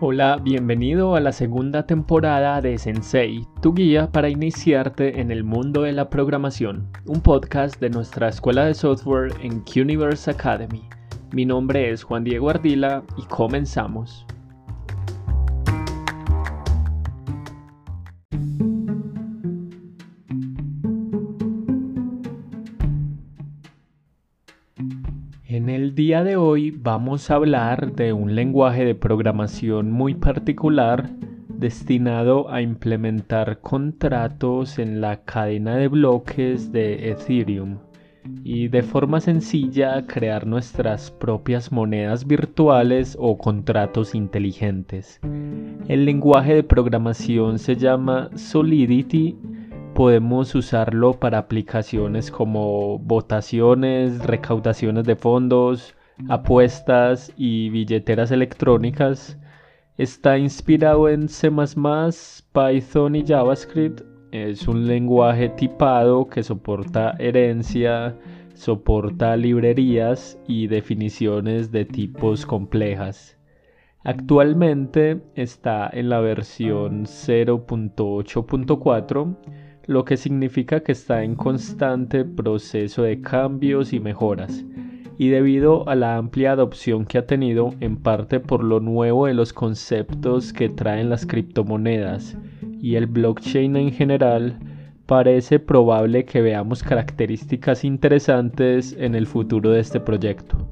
Hola, bienvenido a la segunda temporada de Sensei, tu guía para iniciarte en el mundo de la programación, un podcast de nuestra escuela de software en Quniverse Academy. Mi nombre es Juan Diego Ardila y comenzamos. En el día de hoy vamos a hablar de un lenguaje de programación muy particular destinado a implementar contratos en la cadena de bloques de Ethereum y de forma sencilla crear nuestras propias monedas virtuales o contratos inteligentes. El lenguaje de programación se llama Solidity podemos usarlo para aplicaciones como votaciones, recaudaciones de fondos, apuestas y billeteras electrónicas. Está inspirado en C++, Python y JavaScript. Es un lenguaje tipado que soporta herencia, soporta librerías y definiciones de tipos complejas. Actualmente está en la versión 0.8.4 lo que significa que está en constante proceso de cambios y mejoras, y debido a la amplia adopción que ha tenido en parte por lo nuevo de los conceptos que traen las criptomonedas y el blockchain en general, parece probable que veamos características interesantes en el futuro de este proyecto.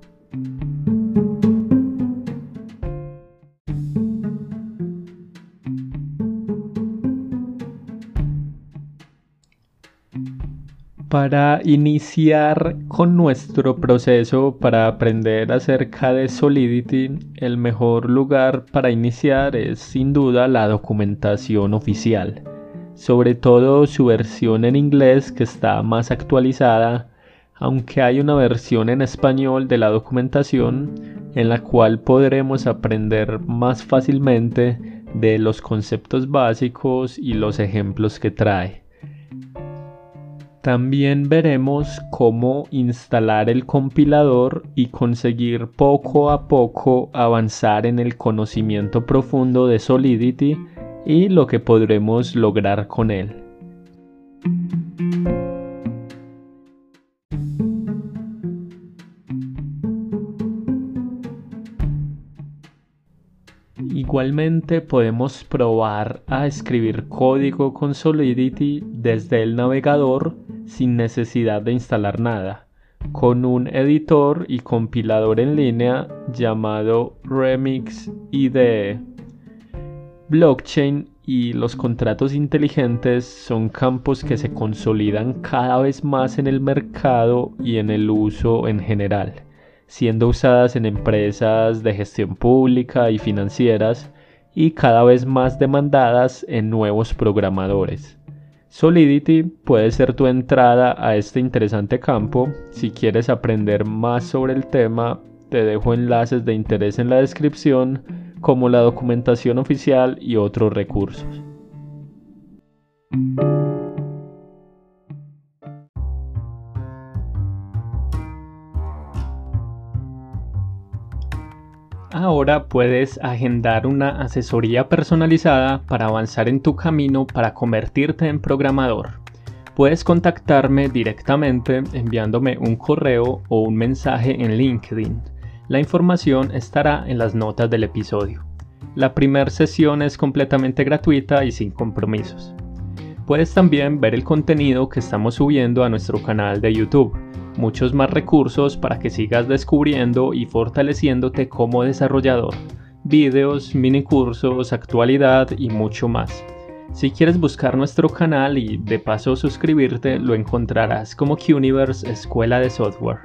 Para iniciar con nuestro proceso para aprender acerca de Solidity, el mejor lugar para iniciar es sin duda la documentación oficial, sobre todo su versión en inglés que está más actualizada, aunque hay una versión en español de la documentación en la cual podremos aprender más fácilmente de los conceptos básicos y los ejemplos que trae. También veremos cómo instalar el compilador y conseguir poco a poco avanzar en el conocimiento profundo de Solidity y lo que podremos lograr con él. Igualmente podemos probar a escribir código con Solidity desde el navegador sin necesidad de instalar nada, con un editor y compilador en línea llamado Remix IDE. Blockchain y los contratos inteligentes son campos que se consolidan cada vez más en el mercado y en el uso en general, siendo usadas en empresas de gestión pública y financieras y cada vez más demandadas en nuevos programadores. Solidity puede ser tu entrada a este interesante campo. Si quieres aprender más sobre el tema, te dejo enlaces de interés en la descripción, como la documentación oficial y otros recursos. Ahora puedes agendar una asesoría personalizada para avanzar en tu camino para convertirte en programador. Puedes contactarme directamente enviándome un correo o un mensaje en LinkedIn. La información estará en las notas del episodio. La primera sesión es completamente gratuita y sin compromisos. Puedes también ver el contenido que estamos subiendo a nuestro canal de YouTube muchos más recursos para que sigas descubriendo y fortaleciéndote como desarrollador, videos, mini cursos, actualidad y mucho más. Si quieres buscar nuestro canal y de paso suscribirte, lo encontrarás como Quniverse Escuela de Software.